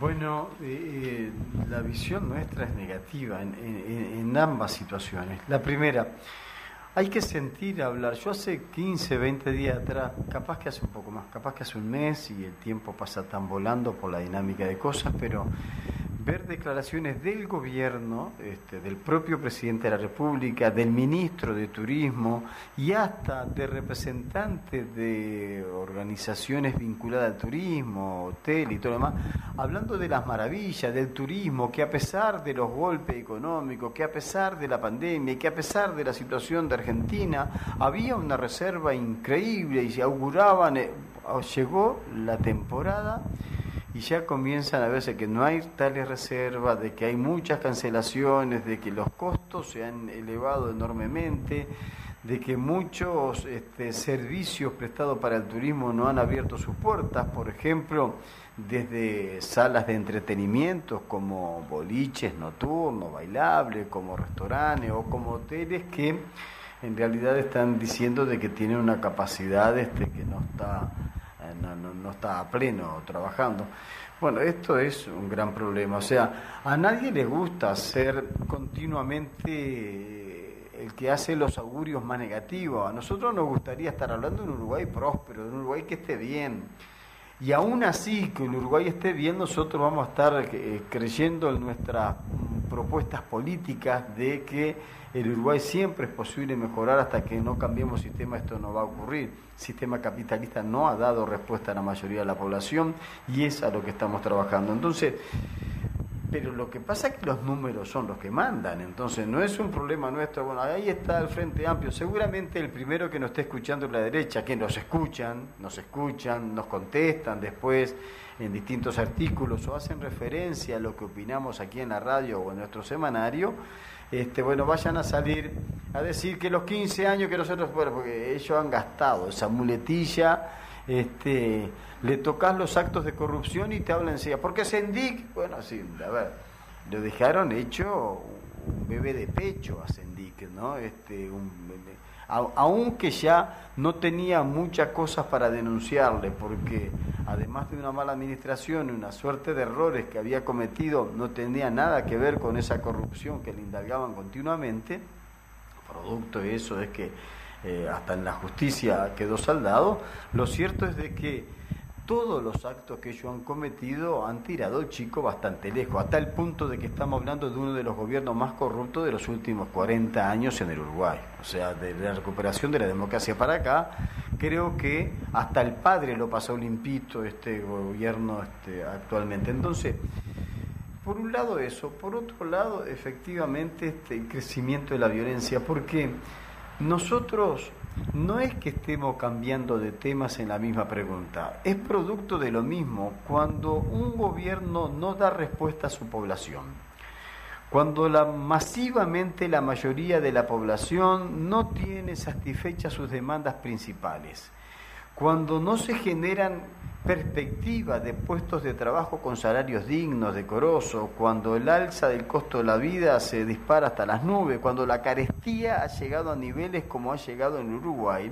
Bueno, eh, eh, la visión nuestra es negativa en ambas situaciones. La primera, hay que sentir hablar. Yo hace 15, 20 días atrás, capaz que hace un poco más, capaz que hace un mes y el tiempo pasa tan volando por la dinámica de cosas, pero ver declaraciones del gobierno, este, del propio presidente de la República, del ministro de Turismo y hasta de representantes de organizaciones vinculadas al turismo, hotel y todo lo demás, hablando de las maravillas del turismo, que a pesar de los golpes económicos, que a pesar de la pandemia que a pesar de la situación de Argentina, había una reserva increíble y se auguraban, eh, llegó la temporada y ya comienzan a verse que no hay tales reservas, de que hay muchas cancelaciones, de que los costos se han elevado enormemente, de que muchos este, servicios prestados para el turismo no han abierto sus puertas, por ejemplo, desde salas de entretenimiento como boliches nocturnos, bailables, como restaurantes o como hoteles que en realidad están diciendo de que tienen una capacidad este, que no está no, no, está a pleno trabajando. Bueno, esto es un gran problema. O sea, a nadie le gusta ser continuamente el que hace los augurios más negativos. A nosotros nos gustaría estar hablando de un Uruguay próspero, de un Uruguay que esté bien. Y aún así, que el Uruguay esté bien, nosotros vamos a estar eh, creyendo en nuestras propuestas políticas de que el Uruguay siempre es posible mejorar hasta que no cambiemos sistema, esto no va a ocurrir. Sistema capitalista no ha dado respuesta a la mayoría de la población y es a lo que estamos trabajando. Entonces, pero lo que pasa es que los números son los que mandan, entonces no es un problema nuestro. Bueno, ahí está el Frente Amplio. Seguramente el primero que nos esté escuchando es la derecha, que nos escuchan, nos escuchan, nos contestan después en distintos artículos o hacen referencia a lo que opinamos aquí en la radio o en nuestro semanario este, bueno, vayan a salir a decir que los 15 años que nosotros, bueno, porque ellos han gastado esa muletilla, este, le tocas los actos de corrupción y te hablan enseguida. Porque Sendic, bueno, sí, a ver, lo dejaron hecho bebé de pecho a Sendic, ¿no? Este, un, aunque ya no tenía muchas cosas para denunciarle, porque además de una mala administración y una suerte de errores que había cometido, no tenía nada que ver con esa corrupción que le indagaban continuamente, producto de eso es que eh, hasta en la justicia quedó saldado, lo cierto es de que todos los actos que ellos han cometido han tirado al chico bastante lejos, hasta el punto de que estamos hablando de uno de los gobiernos más corruptos de los últimos 40 años en el Uruguay. O sea, de la recuperación de la democracia para acá, creo que hasta el padre lo pasó limpito este gobierno este, actualmente. Entonces, por un lado eso, por otro lado efectivamente este, el crecimiento de la violencia, porque nosotros no es que estemos cambiando de temas en la misma pregunta, es producto de lo mismo cuando un gobierno no da respuesta a su población, cuando la, masivamente la mayoría de la población no tiene satisfechas sus demandas principales, cuando no se generan perspectivas de puestos de trabajo con salarios dignos, decorosos, cuando el alza del costo de la vida se dispara hasta las nubes, cuando la carestía ha llegado a niveles como ha llegado en Uruguay,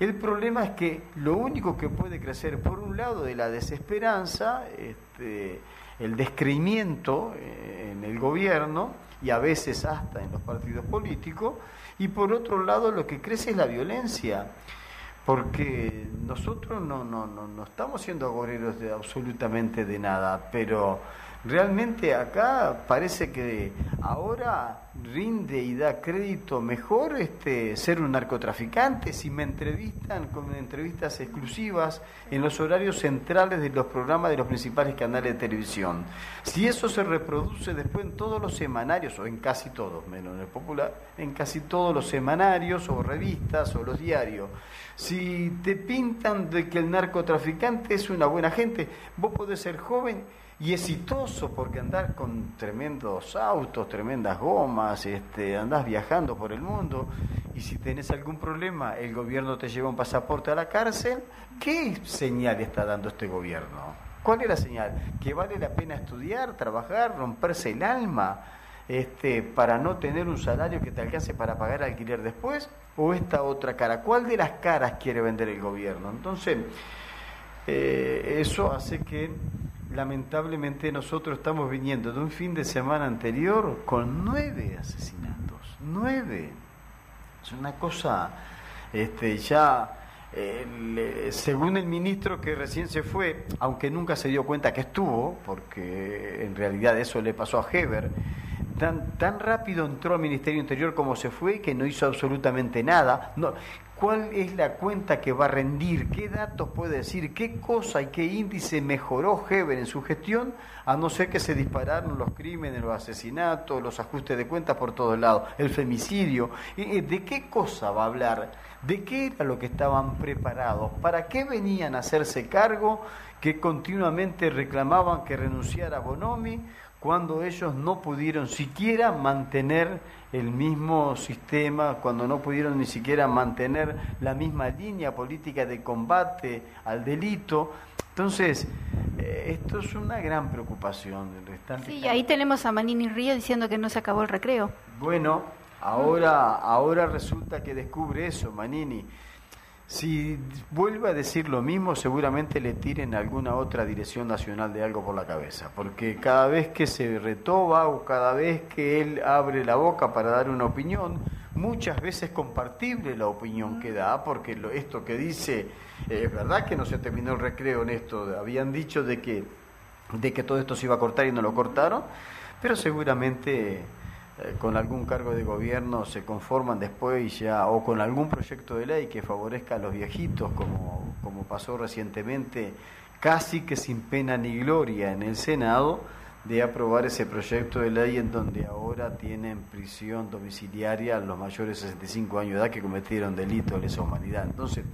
el problema es que lo único que puede crecer, por un lado, de la desesperanza, este, el descreimiento eh, en el gobierno y a veces hasta en los partidos políticos, y por otro lado lo que crece es la violencia porque nosotros no, no, no, no estamos siendo agoreros de absolutamente de nada, pero realmente acá parece que ahora rinde y da crédito mejor este ser un narcotraficante si me entrevistan con entrevistas exclusivas en los horarios centrales de los programas de los principales canales de televisión. Si eso se reproduce después en todos los semanarios, o en casi todos, menos en el popular, en casi todos los semanarios o revistas o los diarios, si te pintan de que el narcotraficante es una buena gente, vos podés ser joven y exitoso porque andás con tremendos autos, tremendas gomas, este, andás viajando por el mundo y si tenés algún problema el gobierno te lleva un pasaporte a la cárcel, ¿qué señal está dando este gobierno? ¿Cuál es la señal? ¿Que vale la pena estudiar, trabajar, romperse el alma este, para no tener un salario que te alcance para pagar alquiler después? ¿O esta otra cara? ¿Cuál de las caras quiere vender el gobierno? Entonces, eh, eso hace que lamentablemente nosotros estamos viniendo de un fin de semana anterior con nueve asesinatos, nueve. Es una cosa, este, ya, según el ministro que recién se fue, aunque nunca se dio cuenta que estuvo, porque en realidad eso le pasó a Heber, tan, tan rápido entró al Ministerio Interior como se fue que no hizo absolutamente nada. No, cuál es la cuenta que va a rendir, qué datos puede decir, qué cosa y qué índice mejoró Heber en su gestión, a no ser que se dispararon los crímenes, los asesinatos, los ajustes de cuentas por todos lados, el femicidio. ¿De qué cosa va a hablar? ¿De qué era lo que estaban preparados? ¿Para qué venían a hacerse cargo que continuamente reclamaban que renunciara Bonomi? cuando ellos no pudieron siquiera mantener el mismo sistema, cuando no pudieron ni siquiera mantener la misma línea política de combate al delito. Entonces, eh, esto es una gran preocupación. sí, ahí tenemos a Manini Río diciendo que no se acabó el recreo. Bueno, ahora, ahora resulta que descubre eso, Manini. Si vuelve a decir lo mismo, seguramente le tiren alguna otra dirección nacional de algo por la cabeza, porque cada vez que se retoba o cada vez que él abre la boca para dar una opinión, muchas veces compartible la opinión que da, porque esto que dice, eh, es verdad que no se terminó el recreo en esto, habían dicho de que, de que todo esto se iba a cortar y no lo cortaron, pero seguramente eh, con algún cargo de gobierno se conforman después ya o con algún proyecto de ley que favorezca a los viejitos como, como pasó recientemente casi que sin pena ni gloria en el Senado de aprobar ese proyecto de ley en donde ahora tienen prisión domiciliaria los mayores de 65 años de edad que cometieron delitos de lesa humanidad. Entonces,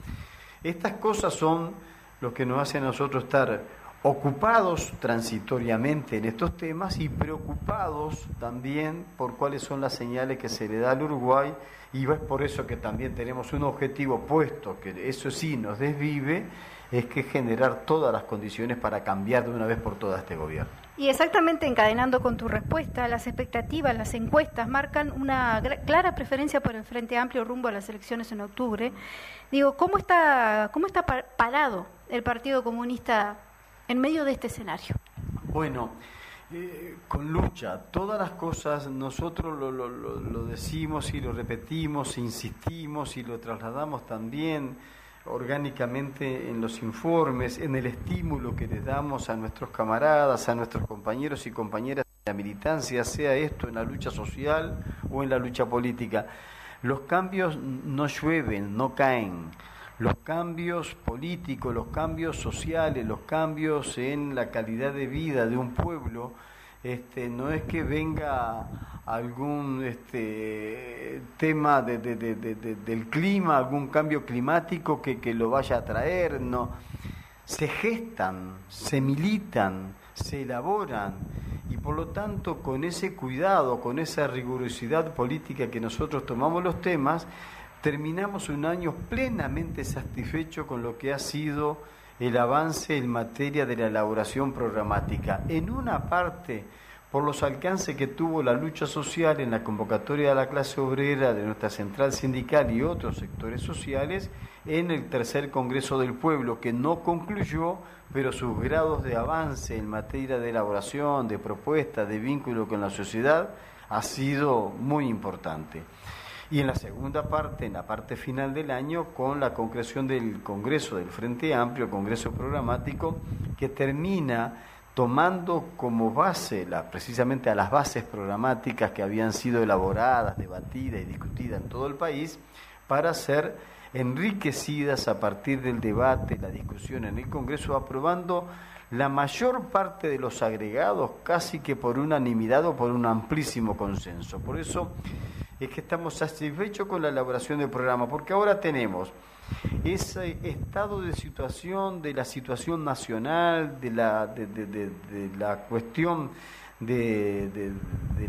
estas cosas son lo que nos hacen a nosotros estar ocupados transitoriamente en estos temas y preocupados también por cuáles son las señales que se le da al Uruguay y es por eso que también tenemos un objetivo puesto, que eso sí nos desvive, es que generar todas las condiciones para cambiar de una vez por todas este gobierno. Y exactamente encadenando con tu respuesta, las expectativas, las encuestas marcan una clara preferencia por el Frente Amplio rumbo a las elecciones en octubre. Digo, ¿cómo está, cómo está parado el Partido Comunista en medio de este escenario? Bueno, eh, con lucha, todas las cosas nosotros lo, lo, lo, decimos y lo repetimos, insistimos y lo trasladamos también orgánicamente en los informes, en el estímulo que le damos a nuestros camaradas, a nuestros compañeros y compañeras de la militancia, sea esto en la lucha social o en la lucha política. Los cambios no llueven, no caen los cambios políticos, los cambios sociales, los cambios en la calidad de vida de un pueblo este, no es que venga algún este, tema de, de, de, del clima, algún cambio climático que, que lo vaya a traer, no. Se gestan, se militan, se elaboran y por lo tanto con ese cuidado, con esa rigurosidad política que nosotros tomamos los temas, terminamos un año plenamente satisfecho con lo que ha sido el avance en materia de la elaboración programática. En una parte, por los alcances que tuvo la lucha social en la convocatoria de la clase obrera de nuestra central sindical y otros sectores sociales, en el tercer Congreso del Pueblo, que no concluyó, pero sus grados de avance en materia de elaboración, de propuesta, de vínculo con la sociedad, ha sido muy importante y en la segunda parte, en la parte final del año, con la concreción del Congreso del Frente Amplio, Congreso Programático, que termina tomando como base la, precisamente a las bases programáticas que habían sido elaboradas, debatidas y discutidas en todo el país, para ser enriquecidas a partir del debate, la discusión en el Congreso, aprobando la mayor parte de los agregados casi que por unanimidad o por un amplísimo consenso. Por eso es que estamos satisfechos con la elaboración del programa, porque ahora tenemos ese estado de situación, de la situación nacional, de la, de, de la cuestión de,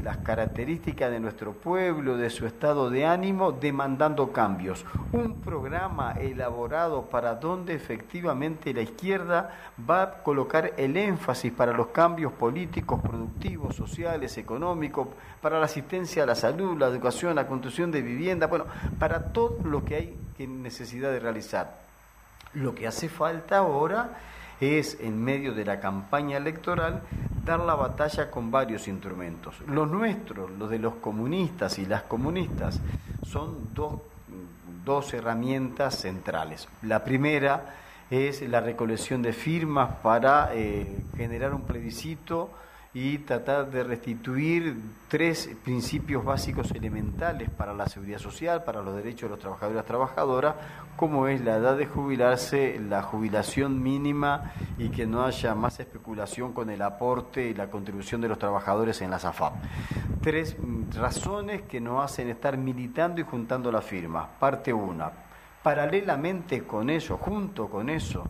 las características de nuestro pueblo, de su estado de ánimo, demandando cambios. Un programa elaborado para donde efectivamente la izquierda va a colocar el énfasis para los cambios políticos, productivos, sociales, económicos, para la asistencia a la salud, la educación, la construcción de vivienda, bueno, para todo lo que hay necesidad de realizar. Lo que hace falta ahora es, en medio de la campaña electoral, dar la batalla con varios instrumentos. Los nuestros, los de los comunistas y las comunistas, son dos, dos herramientas centrales. La primera es la recolección de firmas para eh, generar un plebiscito y tratar de restituir tres principios básicos elementales para la seguridad social, para los derechos de los trabajadores y las trabajadoras, como es la edad de jubilarse, la jubilación mínima y que no haya más especulación con el aporte y la contribución de los trabajadores en la SAFAP. Tres razones que nos hacen estar militando y juntando las firmas. Parte una, paralelamente con eso, junto con eso,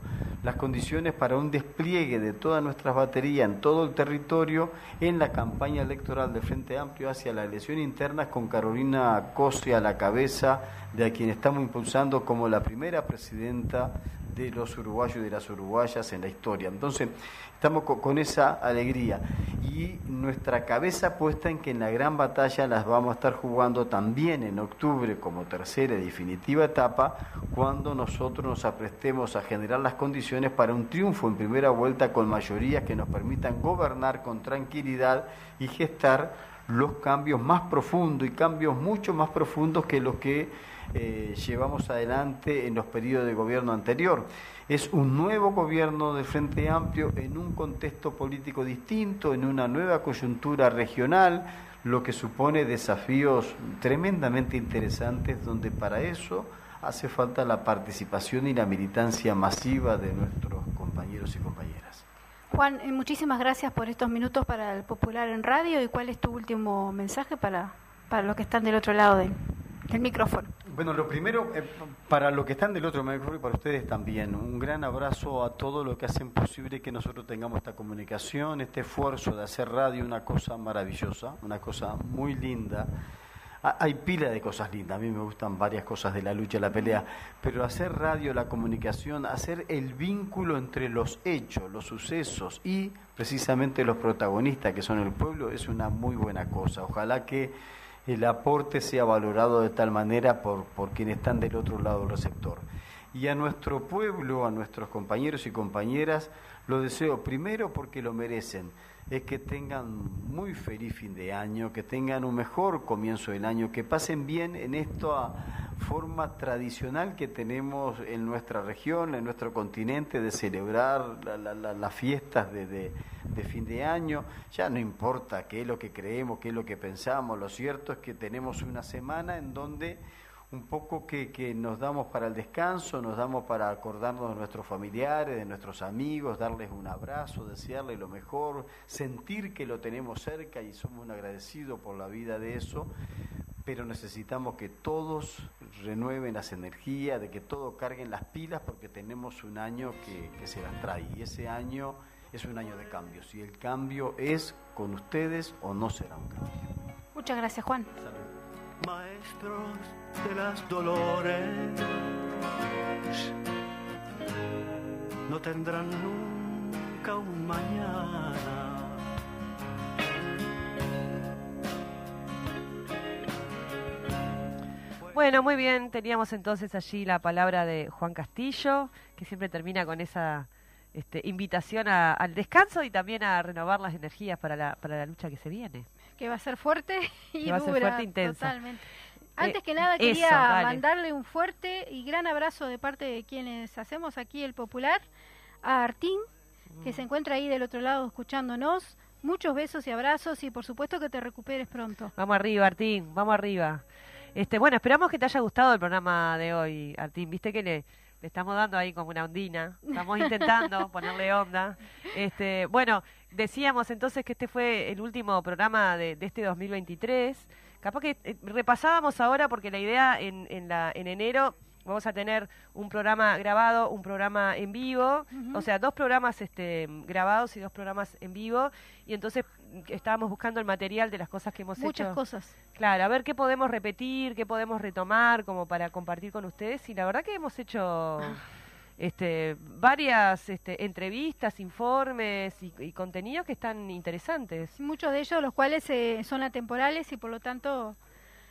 las condiciones para un despliegue de todas nuestras baterías en todo el territorio en la campaña electoral de Frente Amplio hacia la elección interna con Carolina Cose a la cabeza, de a quien estamos impulsando como la primera presidenta de los uruguayos y de las uruguayas en la historia. Entonces, estamos con, esa alegría y nuestra cabeza puesta en que en la gran batalla las vamos a estar jugando también en octubre como tercera y definitiva etapa, cuando nosotros nos aprestemos a generar las condiciones para un triunfo en primera vuelta con mayorías que nos permitan gobernar con tranquilidad y gestar los cambios más profundos y cambios mucho más profundos que los que eh, llevamos adelante en los periodos de gobierno anterior. Es un nuevo gobierno de Frente Amplio en un contexto político distinto, en una nueva coyuntura regional, lo que supone desafíos tremendamente interesantes donde para eso hace falta la participación y la militancia masiva de nuestros compañeros y compañeras. Juan, eh, muchísimas gracias por estos minutos para el Popular en Radio y cuál es tu último mensaje para, para los que están del otro lado del micrófono. Bueno, lo primero, eh, para los que están del otro micrófono y para ustedes también, un gran abrazo a todos los que hacen posible que nosotros tengamos esta comunicación, este esfuerzo de hacer radio, una cosa maravillosa, una cosa muy linda. Hay pila de cosas lindas, a mí me gustan varias cosas de la lucha, la pelea, pero hacer radio, la comunicación, hacer el vínculo entre los hechos, los sucesos y precisamente los protagonistas que son el pueblo es una muy buena cosa. Ojalá que el aporte sea valorado de tal manera por, por quienes están del otro lado del receptor. Y a nuestro pueblo, a nuestros compañeros y compañeras, lo deseo primero porque lo merecen es que tengan muy feliz fin de año, que tengan un mejor comienzo del año, que pasen bien en esta forma tradicional que tenemos en nuestra región, en nuestro continente, de celebrar las fiestas de, de, fin de año. Ya no importa qué es lo que creemos, qué es lo que pensamos, lo cierto es que tenemos una semana en donde un poco que, que, nos damos para el descanso, nos damos para acordarnos de nuestros familiares, de nuestros amigos, darles un abrazo, desearles lo mejor, sentir que lo tenemos cerca y somos un agradecido por la vida de eso, pero necesitamos que todos renueven las energías, de que todos carguen las pilas porque tenemos un año que, que se las trae y ese año es un año de cambio. Si el cambio es con ustedes o no será un cambio. Muchas gracias, Juan. Maestros de las dolores no tendrán nunca un mañana. Bueno, muy bien, teníamos entonces allí la palabra de Juan Castillo, que siempre termina con esa este, invitación al descanso y también a renovar las energías para la, para la lucha que se viene. Que va a ser fuerte y Que va a ser dura, fuerte intensa. Totalmente. Antes Eh, que nada quería mandarle un fuerte y gran abrazo de parte de quienes hacemos aquí el Popular a Artín, que Mm. se encuentra ahí del otro lado escuchándonos. Muchos besos y abrazos y por supuesto que te recuperes pronto. Vamos arriba, Artín, vamos arriba. Este, bueno, esperamos que te haya gustado el programa de hoy, Artín. Viste que le, le estamos dando ahí como una ondina. Estamos intentando ponerle onda. Este, bueno, decíamos entonces que este fue el último programa de, de este 2023. Capaz que eh, repasábamos ahora porque la idea en, en, la, en enero vamos a tener un programa grabado, un programa en vivo, o sea, dos programas este, grabados y dos programas en vivo. Y entonces estábamos buscando el material de las cosas que hemos Muchas hecho. cosas. Claro, a ver qué podemos repetir, qué podemos retomar como para compartir con ustedes. Y la verdad que hemos hecho este, varias este, entrevistas, informes y, y contenidos que están interesantes. Muchos de ellos los cuales eh, son atemporales y por lo tanto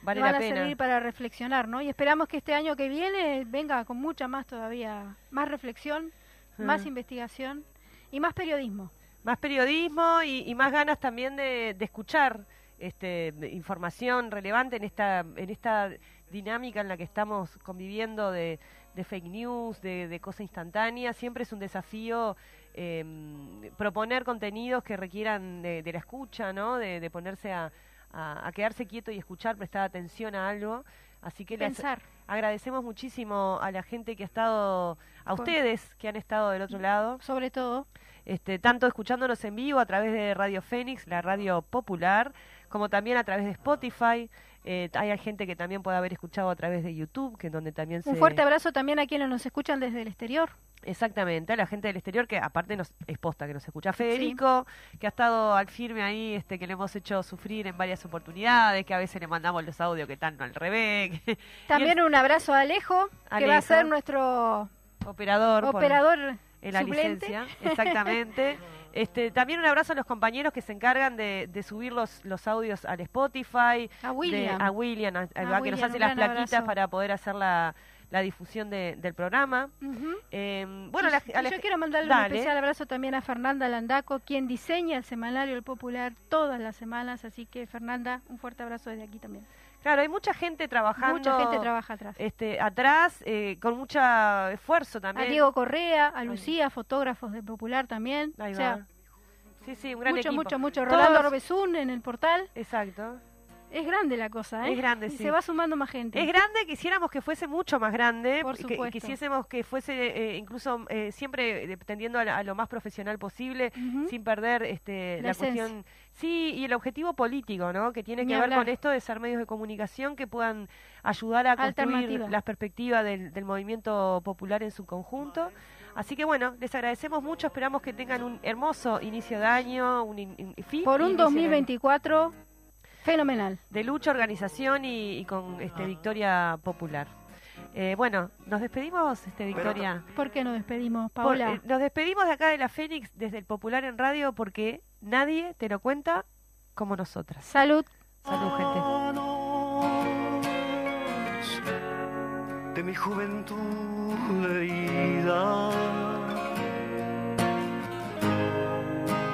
Vale van la a pena. servir para reflexionar, ¿no? Y esperamos que este año que viene venga con mucha más todavía, más reflexión, más Mm. investigación y más periodismo. Más periodismo y, y más ganas también de, de escuchar este, información relevante en esta, en esta dinámica en la que estamos conviviendo de, de fake news, de, de cosa instantánea. Siempre es un desafío eh, proponer contenidos que requieran de, de la escucha, ¿no? de, de ponerse a, a- a quedarse quieto y escuchar, prestar atención a algo. Así que les Pensar. agradecemos muchísimo a la gente que ha estado, a Por- ustedes que han estado del otro lado Sobre todo, este, tanto escuchándonos en vivo a través de Radio Fénix, la radio popular, como también a través de Spotify. Eh, hay gente que también puede haber escuchado a través de YouTube, que es donde también se... un fuerte abrazo también a quienes nos escuchan desde el exterior. Exactamente, a la gente del exterior que aparte nos es posta que nos escucha Federico, que ha estado al firme ahí, este que le hemos hecho sufrir en varias oportunidades, que a veces le mandamos los audios que están al revés. También un abrazo a Alejo, que va a ser nuestro operador por- operador en la suplente. licencia, exactamente. Este, también un abrazo a los compañeros que se encargan de, de subir los, los audios al Spotify, A William. de- a William, a- a- A que nos hace las plaquitas abrazo. para poder hacer la, la difusión de- del programa. Eh, bueno, la- la- yo quiero mandarle Dale. un especial abrazo también a Fernanda Landaco, quien diseña el semanario El Popular todas las semanas. Así que, Fernanda, un fuerte abrazo desde aquí también. Claro, hay mucha gente trabajando. Mucha gente trabaja atrás. Este, atrás, eh, con mucho esfuerzo A también. Diego Correa, a Lucía, fotógrafos de Popular también. Ahí o va. sea, Sí, sí, un gran mucho, equipo. mucho, mucho. Todos- Rolando en el portal. Exacto. Es grande la cosa, ¿eh? Es grande, y sí. se va sumando más gente. Es grande, quisiéramos que fuese mucho más grande, Por que- supuesto. quisiésemos que fuese eh, incluso eh, siempre tendiendo a, la- a lo más profesional posible, sin perder este, La cuestión, sí, y el objetivo político, ¿no? Que tiene Ni que ver con esto de ser medios de comunicación que puedan ayudar a construir las perspectivas del, del movimiento popular en su conjunto. Así que bueno, les agradecemos mucho, esperamos que tengan un hermoso inicio de año, un in- in- fin Por un inicio de año 2024 fenomenal. de lucha, organización y, y con este, victoria popular. Eh, bueno, nos despedimos, este, Victoria. ¿Por qué nos despedimos, Por- Paola? eh, nos despedimos de acá de la Fénix desde el Popular en Radio porque nadie te lo cuenta como nosotras. Salud. Salud, gente. de mi juventud herida.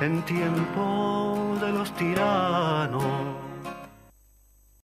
En tiempo de los tiranos,